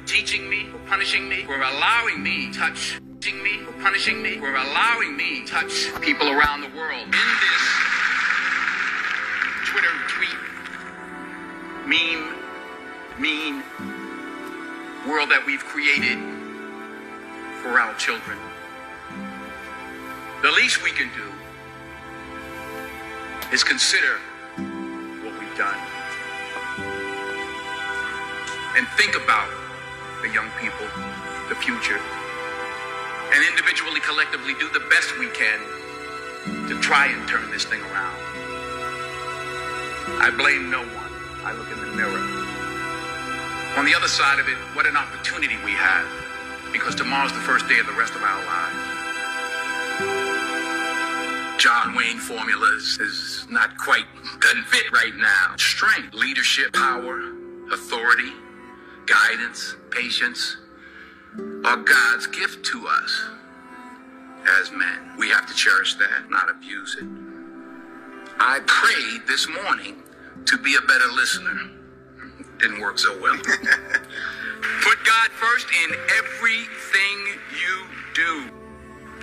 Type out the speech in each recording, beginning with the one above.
teaching me, for punishing me, for allowing me to touch me, for punishing me, for allowing me touch people around the world. In this Twitter tweet, meme, mean world that we've created for our children, the least we can do is consider what we've done and think about the young people, the future, and individually, collectively do the best we can to try and turn this thing around. I blame no one. I look in the mirror. On the other side of it, what an opportunity we have because tomorrow's the first day of the rest of our lives. John Wayne formulas is not quite doesn't fit right now. Strength, leadership, power, authority, guidance, patience are God's gift to us as men. We have to cherish that, not abuse it. I prayed this morning to be a better listener. Didn't work so well. Put God first in everything you do.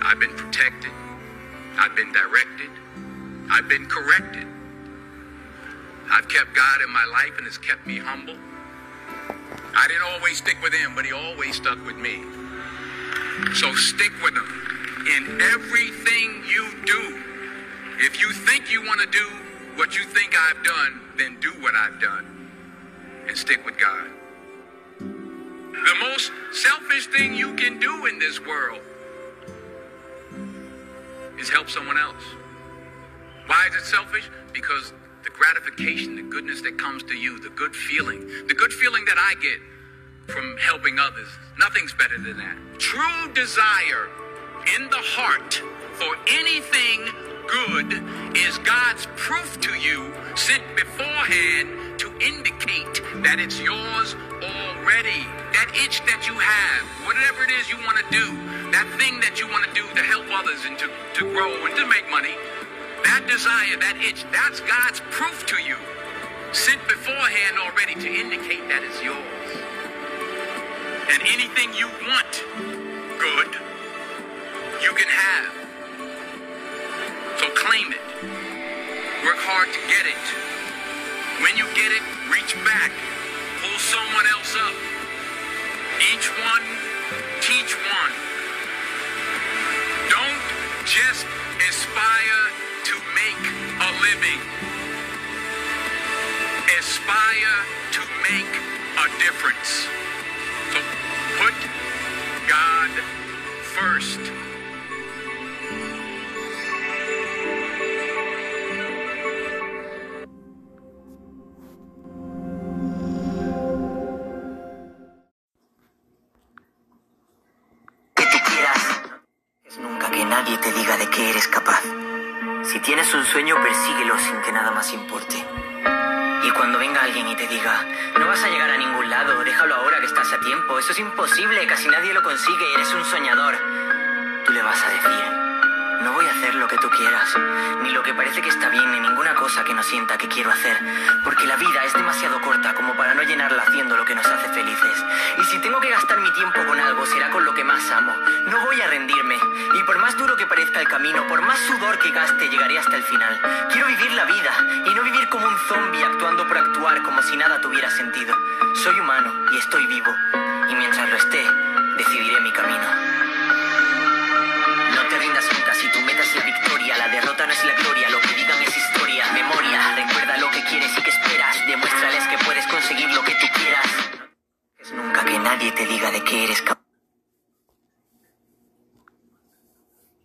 I've been protected. I've been directed. I've been corrected. I've kept God in my life and has kept me humble. I didn't always stick with him, but he always stuck with me. So stick with him in everything you do. If you think you want to do what you think I've done, then do what I've done and stick with God. The most selfish thing you can do in this world is help someone else. Why is it selfish? Because the gratification, the goodness that comes to you, the good feeling, the good feeling that I get from helping others, nothing's better than that. True desire in the heart for anything good is God's proof to you sent beforehand to indicate that it's yours already. That itch that you have, whatever it is you want to do, that thing that you want to do to help others and to, to grow and to make money, that desire, that itch, that's God's proof to you. Sent beforehand already to indicate that it's yours. And anything you want good, you can have. So claim it. Work hard to get it. When you get it, reach back. Pull someone else up. Each one, teach one. Living. Aspire to make a difference. So put God first. nunca que nadie te diga de qué eres capaz. Tienes un sueño, persíguelo sin que nada más importe. Y cuando venga alguien y te diga, no vas a llegar a ningún lado, déjalo ahora que estás a tiempo, eso es imposible, casi nadie lo consigue, eres un soñador. Tú le vas a decir, no voy a hacer lo que tú quieras, ni lo que parece que está bien, ni ninguna cosa que no sienta que quiero hacer, porque la vida es demasiado corta como para no llenarla haciendo lo que nos hace felices. Y si tengo que gastar mi tiempo con algo, será con lo que más. No voy a rendirme, y por más duro que parezca el camino, por más sudor que gaste, llegaré hasta el final. Quiero vivir la vida, y no vivir como un zombie actuando por actuar como si nada tuviera sentido. Soy humano, y estoy vivo, y mientras lo esté, decidiré mi camino. No te rindas nunca si tu meta es la victoria. La derrota no es la gloria, lo que digan es historia. Memoria, recuerda lo que quieres y que esperas. Demuéstrales que puedes conseguir lo que tú quieras. Nunca que nadie te diga de qué eres capaz.